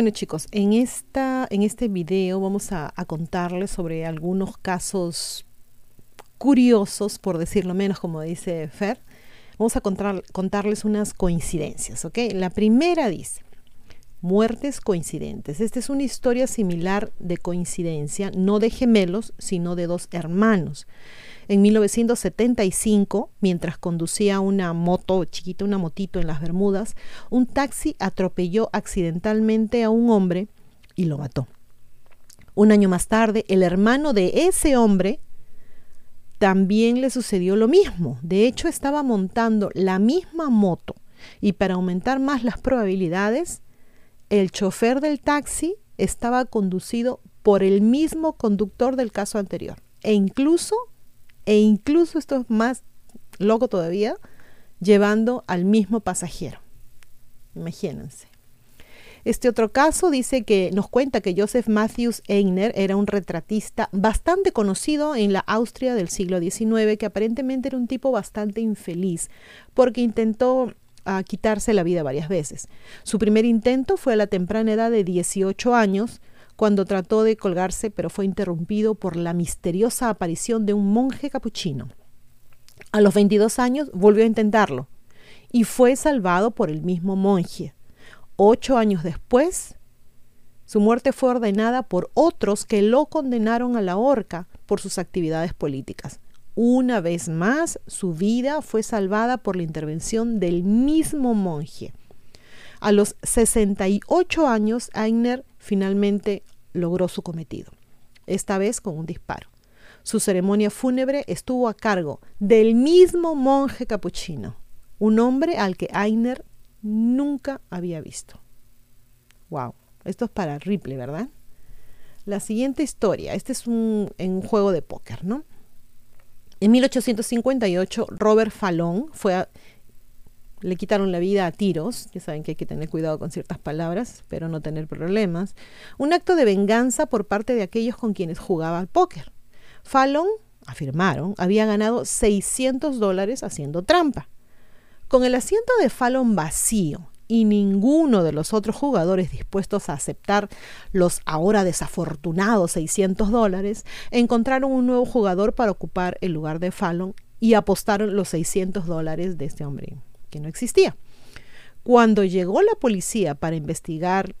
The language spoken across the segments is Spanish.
Bueno chicos, en, esta, en este video vamos a, contarles sobre algunos casos curiosos, por decirlo menos, como dice Fer. Vamos a contar, contarles unas coincidencias, ¿ok? La primera dice, muertes coincidentes. Esta es una historia similar de coincidencia, no de gemelos, sino de dos hermanos. En 1975, mientras conducía una moto chiquita, una motito en las Bermudas, un taxi atropelló accidentalmente a un hombre y lo mató. Un año más tarde, el hermano de ese hombre también le sucedió lo mismo. De hecho, estaba montando la misma moto y para aumentar más las probabilidades, el chofer del taxi estaba conducido por el mismo conductor del caso anterior e incluso e incluso esto es más loco todavía, llevando al mismo pasajero. Imagínense. Este otro caso dice que nos cuenta que Joseph Matthews Eigner era un retratista bastante conocido en la Austria del siglo XIX, que aparentemente era un tipo bastante infeliz, porque intentó uh, quitarse la vida varias veces. Su primer intento fue a la temprana edad de 18 años, cuando trató de colgarse, pero fue interrumpido por la misteriosa aparición de un monje capuchino. A los 22 años volvió a intentarlo y fue salvado por el mismo monje. Ocho años después, su muerte fue ordenada por otros que lo condenaron a la horca por sus actividades políticas. Una vez más, su vida fue salvada por la intervención del mismo monje. A los 68 años, Aigner finalmente logró su cometido, esta vez con un disparo. Su ceremonia fúnebre estuvo a cargo del mismo monje capuchino, un hombre al que Aigner nunca había visto. Wow, esto es para Ripley, ¿verdad? La siguiente historia, este es un, un juego de póker, ¿no? En 1858, Robert Fallon fue a, le quitaron la vida a tiros, ya saben que hay que tener cuidado con ciertas palabras, pero no tener problemas, un acto de venganza por parte de aquellos con quienes jugaba al póker. Fallon, afirmaron, había ganado 600 dólares haciendo trampa. Con el asiento de Fallon vacío y ninguno de los otros jugadores dispuestos a aceptar los ahora desafortunados 600 dólares, encontraron un nuevo jugador para ocupar el lugar de Fallon y apostaron los 600 dólares de este hombre que no existía. Cuando llegó la policía para investigar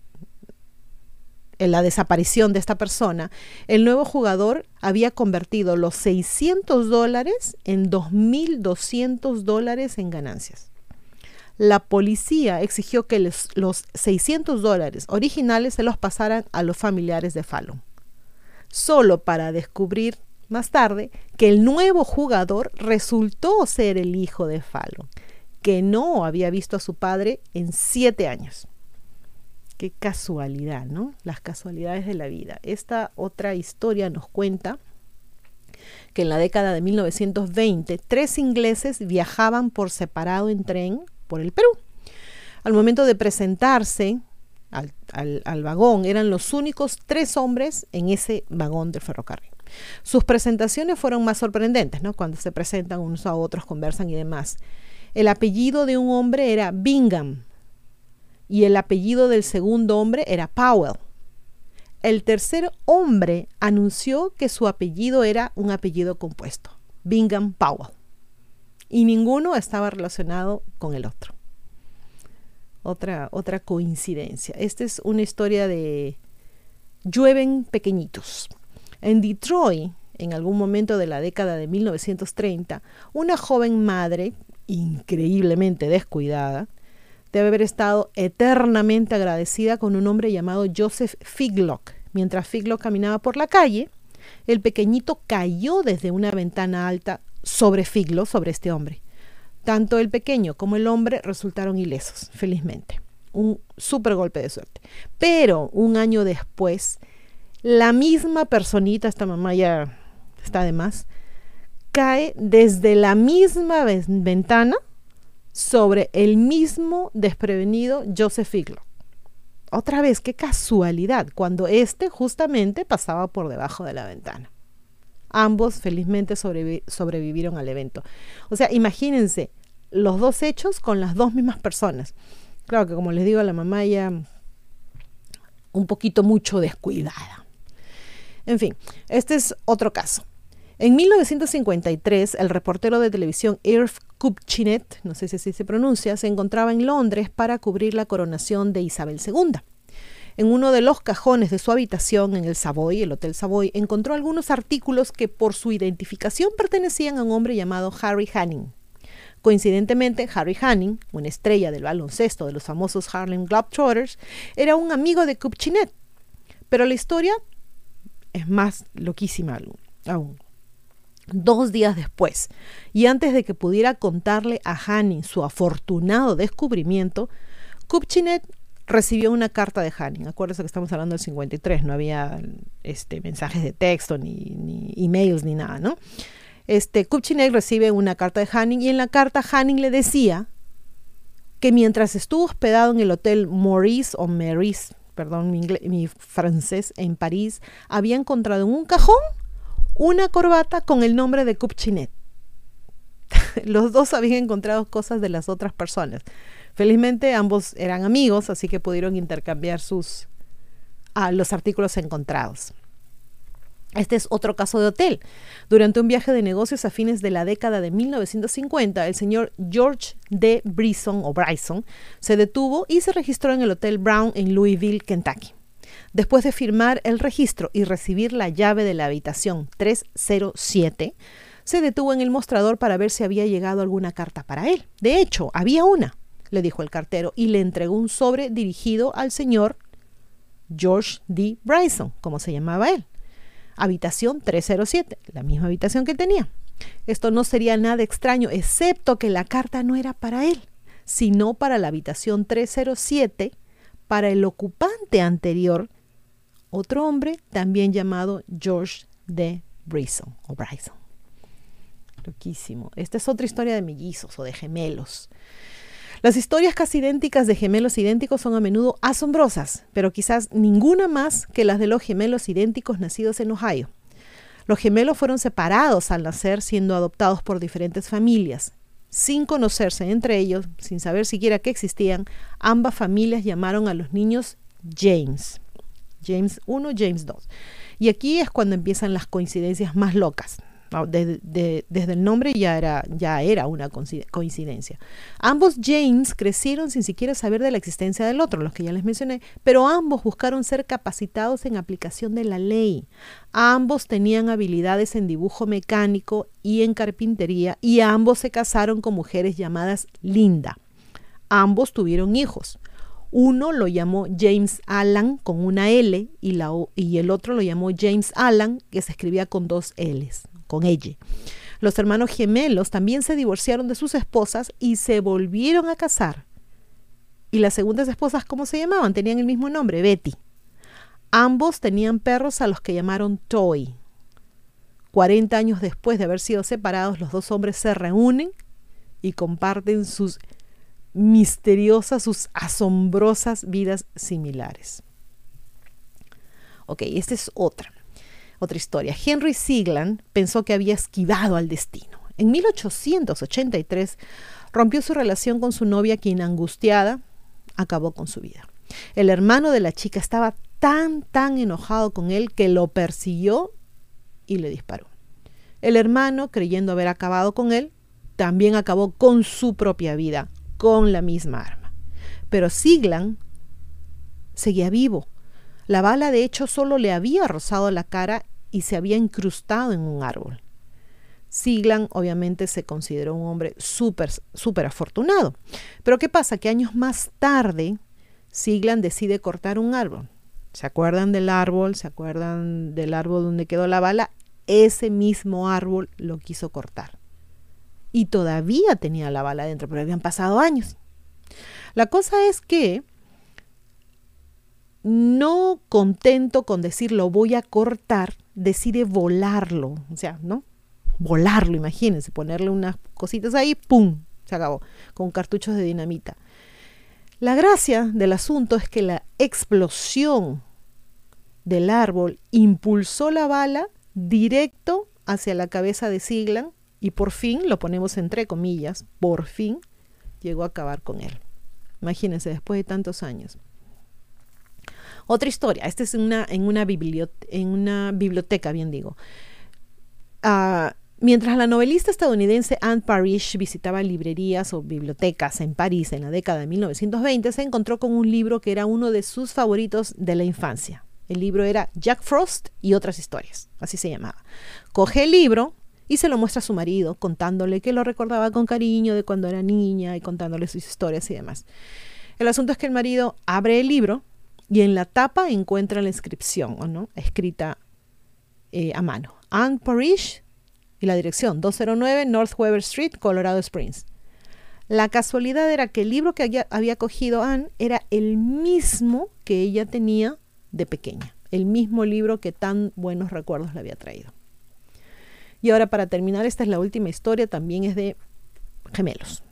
la desaparición de esta persona, el nuevo jugador había convertido los 600 dólares en 2.200 dólares en ganancias. La policía exigió que les, los 600 dólares originales se los pasaran a los familiares de Fallon, solo para descubrir más tarde que el nuevo jugador resultó ser el hijo de Fallon que no había visto a su padre en siete años. Qué casualidad, ¿no? Las casualidades de la vida. Esta otra historia nos cuenta que en la década de 1920 tres ingleses viajaban por separado en tren por el Perú. Al momento de presentarse al, al, vagón, eran los únicos tres hombres en ese vagón de ferrocarril. Sus presentaciones fueron más sorprendentes, ¿no? Cuando se presentan unos a otros, conversan y demás. El apellido de un hombre era Bingham y el apellido del segundo hombre era Powell. El tercer hombre anunció que su apellido era un apellido compuesto, Bingham Powell, y ninguno estaba relacionado con el otro. Otra, otra coincidencia. Esta es una historia de llueven pequeñitos. En Detroit, en algún momento de la década de 1930, una joven madre increíblemente descuidada, debe haber estado eternamente agradecida con un hombre llamado Joseph Figlock. Mientras Figlock caminaba por la calle, el pequeñito cayó desde una ventana alta sobre Figlock, sobre este hombre. Tanto el pequeño como el hombre resultaron ilesos, felizmente. Un súper golpe de suerte. Pero un año después, la misma personita, esta mamá ya está de más, cae desde la misma ventana sobre el mismo desprevenido Joseph Figlo. Otra vez, qué casualidad, cuando éste justamente pasaba por debajo de la ventana. Ambos felizmente sobrevivieron al evento. O sea, imagínense los dos hechos con las dos mismas personas. Claro que como les digo, la mamá ya un poquito mucho descuidada. En fin, este es otro caso. En 1953, el reportero de televisión Irv Kupchinet, no sé si así se pronuncia, se encontraba en Londres para cubrir la coronación de Isabel II. En uno de los cajones de su habitación en el Savoy, el Hotel Savoy, encontró algunos artículos que por su identificación pertenecían a un hombre llamado Harry Hanning. Coincidentemente, Harry Hanning, una estrella del baloncesto de los famosos Harlem Globetrotters, era un amigo de Kupchinet. Pero la historia es más loquísima aún. Dos días después, y antes de que pudiera contarle a Hanning su afortunado descubrimiento, Kupchinet recibió una carta de Hanning. Acuérdense que estamos hablando del 53, no había este, mensajes de texto, ni, emails, ni nada, ¿no? Este, Kupchinek recibe una carta de Hanning y en la carta Hanning le decía que mientras estuvo hospedado en el hotel Maurice o Maurice, perdón mi francés, en París, había encontrado en un cajón una corbata con el nombre de Kupchinet. Los dos habían encontrado cosas de las otras personas. Felizmente ambos eran amigos, así que pudieron intercambiar sus ah, los artículos encontrados. Este es otro caso de hotel. Durante un viaje de negocios a fines de la década de 1950, el señor George D. Bryson o Bryson se detuvo y se registró en el Hotel Brown en Louisville, Kentucky. Después de firmar el registro y recibir la llave de la habitación 307, se detuvo en el mostrador para ver si había llegado alguna carta para él. De hecho, había una, le dijo el cartero, y le entregó un sobre dirigido al señor George D. Bryson, como se llamaba él habitación 307, la misma habitación que tenía. Esto no sería nada extraño, excepto que la carta no era para él, sino para la habitación 307, para el ocupante anterior, otro hombre también llamado George D. Bryson o Bryson. Loquísimo. Esta es otra historia de mellizos o de gemelos. Las historias casi idénticas de gemelos idénticos son a menudo asombrosas, pero quizás ninguna más que las de los gemelos idénticos nacidos en Ohio. Los gemelos fueron separados al nacer siendo adoptados por diferentes familias. Sin conocerse entre ellos, sin saber siquiera que existían, ambas familias llamaron a los niños James. James 1, James 2. Y aquí es cuando empiezan las coincidencias más locas. Desde, el nombre ya era, ya era una coincidencia. Ambos James crecieron sin siquiera saber de la existencia del otro, los que ya les mencioné, pero ambos buscaron ser capacitados en aplicación de la ley. Ambos tenían habilidades en dibujo mecánico y en carpintería y ambos se casaron con mujeres llamadas Linda. Ambos tuvieron hijos. Uno lo llamó James Allan con una L y el otro lo llamó James Allan, que se escribía con dos L's con ella. Los hermanos gemelos también se divorciaron de sus esposas y se volvieron a casar. ¿Y las segundas esposas cómo se llamaban? Tenían el mismo nombre, Betty. Ambos tenían perros a los que llamaron Toy. 40 años después de haber sido separados, los dos hombres se reúnen y comparten sus misteriosas, sus asombrosas vidas similares. Ok, esta es otra. Otra historia. Henry Sigland pensó que había esquivado al destino. En 1883 rompió su relación con su novia, quien angustiada acabó con su vida. El hermano de la chica estaba tan, tan enojado con él que lo persiguió y le disparó. El hermano, creyendo haber acabado con él, también acabó con su propia vida, con la misma arma. Pero Sigland seguía vivo. La bala, de hecho, solo le había rozado la cara y se había incrustado en un árbol. Siglan obviamente se consideró un hombre súper, súper afortunado. Pero ¿qué pasa? Que años más tarde, Siglan decide cortar un árbol. ¿Se acuerdan del árbol? ¿Se acuerdan del árbol donde quedó la bala? Ese mismo árbol lo quiso cortar. Y todavía tenía la bala dentro, pero habían pasado años. La cosa es que no contento con decir lo voy a cortar, decide volarlo, o sea, ¿no? Volarlo, imagínense, ponerle unas cositas ahí, ¡pum! Se acabó, con cartuchos de dinamita. La gracia del asunto es que la explosión del árbol impulsó la bala directo hacia la cabeza de Siglan y por fin, lo ponemos entre comillas, por fin llegó a acabar con él. Imagínense, después de tantos años. Otra historia, esta es una, en, una en una biblioteca, bien digo. Uh, Mientras la novelista estadounidense Anne Parrish visitaba librerías o bibliotecas en París en la década de 1920, se encontró con un libro que era uno de sus favoritos de la infancia. El libro era Jack Frost y otras historias, así se llamaba. Coge el libro y se lo muestra a su marido, contándole que lo recordaba con cariño de cuando era niña y contándole sus historias y demás. El asunto es que el marido abre el libro y en la tapa encuentra la inscripción, ¿no? escrita eh, a mano. Anne Parrish y la dirección 209 North Weber Street, Colorado Springs. La casualidad era que el libro que había cogido Anne era el mismo que ella tenía de pequeña, el mismo libro que tan buenos recuerdos le había traído. Y ahora para terminar, esta es la última historia, también es de gemelos.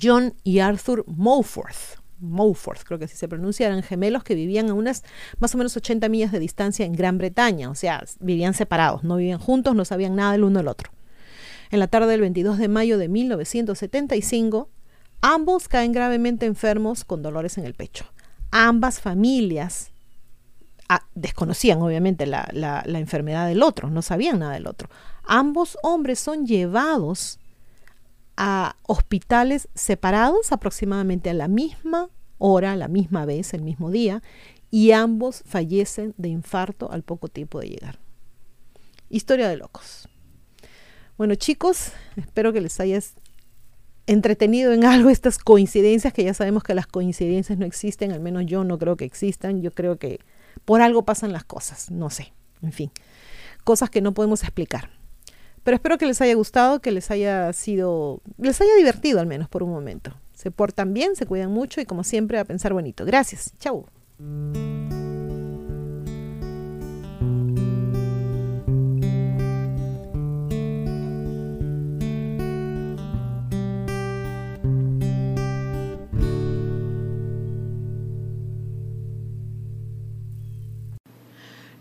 John y Arthur Moforth. Mowforth, creo que así se pronuncia, eran gemelos que vivían a unas más o menos 80 millas de distancia en Gran Bretaña, o sea, vivían separados, no vivían juntos, no sabían nada del uno del otro. En la tarde del 22 de mayo de 1975, ambos caen gravemente enfermos con dolores en el pecho. Ambas familias ah, desconocían obviamente la, la enfermedad del otro, no sabían nada del otro. Ambos hombres son llevados a hospitales separados aproximadamente a la misma hora, la misma vez, el mismo día, y ambos fallecen de infarto al poco tiempo de llegar. Historia de locos. Bueno chicos, espero que les hayas entretenido en algo estas coincidencias, que ya sabemos que las coincidencias no existen, al menos yo no creo que existan, yo creo que por algo pasan las cosas, no sé, en fin, cosas que no podemos explicar. Pero espero que les haya gustado, que les haya sido, les haya divertido al menos por un momento. Se portan bien, se cuidan mucho y como siempre a pensar bonito. Gracias. Chau.